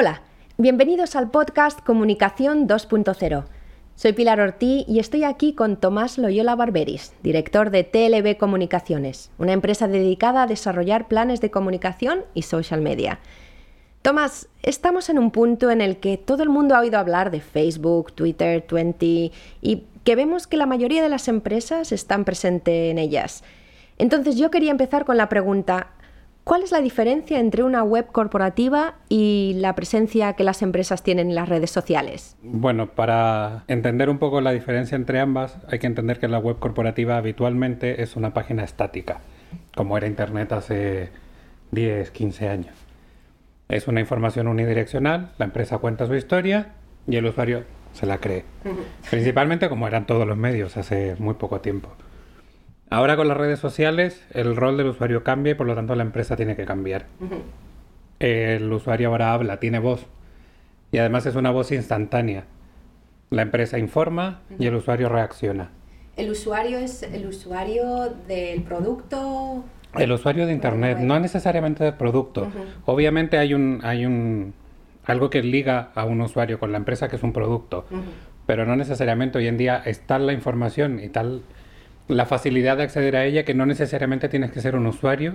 Hola, bienvenidos al podcast Comunicación 2.0. Soy Pilar Ortiz y estoy aquí con Tomás Loyola Barberis, director de TLB Comunicaciones, una empresa dedicada a desarrollar planes de comunicación y social media. Tomás, estamos en un punto en el que todo el mundo ha oído hablar de Facebook, Twitter, Twenty y que vemos que la mayoría de las empresas están presentes en ellas. Entonces yo quería empezar con la pregunta, ¿cuál es la diferencia entre una web corporativa y la presencia que las empresas tienen en las redes sociales? Bueno, para entender un poco la diferencia entre ambas, hay que entender que la web corporativa habitualmente es una página estática, como era Internet hace 10, 15 años. Es una información unidireccional, la empresa cuenta su historia y el usuario se la cree. Principalmente como eran todos los medios hace muy poco tiempo. Ahora con las redes sociales el rol del usuario cambia y por lo tanto la empresa tiene que cambiar. El usuario ahora habla, tiene voz y además es una voz instantánea. La empresa informa y el usuario reacciona. ¿El usuario es el usuario del producto? El usuario de Internet, no necesariamente del producto. Obviamente hay un, hay un algo que liga a un usuario con la empresa que es un producto, pero no necesariamente hoy en día está la información y tal la facilidad de acceder a ella que no necesariamente tienes que ser un usuario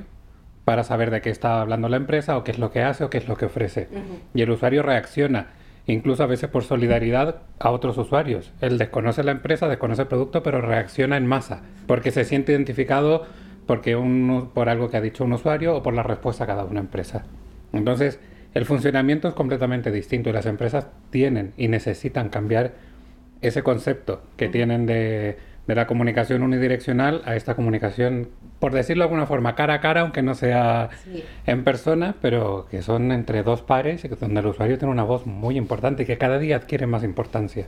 para saber de qué está hablando la empresa o qué es lo que hace o qué es lo que ofrece. Y el usuario reacciona, incluso a veces por solidaridad a otros usuarios. Él desconoce la empresa, desconoce el producto, pero reacciona en masa, porque se siente identificado porque un, por algo que ha dicho un usuario o por la respuesta que ha dado una empresa. Entonces, el funcionamiento es completamente distinto y las empresas tienen y necesitan cambiar ese concepto que tienen de, de la comunicación unidireccional a esta comunicación, por decirlo de alguna forma, cara a cara, aunque no sea en persona, pero que son entre dos pares y donde el usuario tiene una voz muy importante y que cada día adquiere más importancia.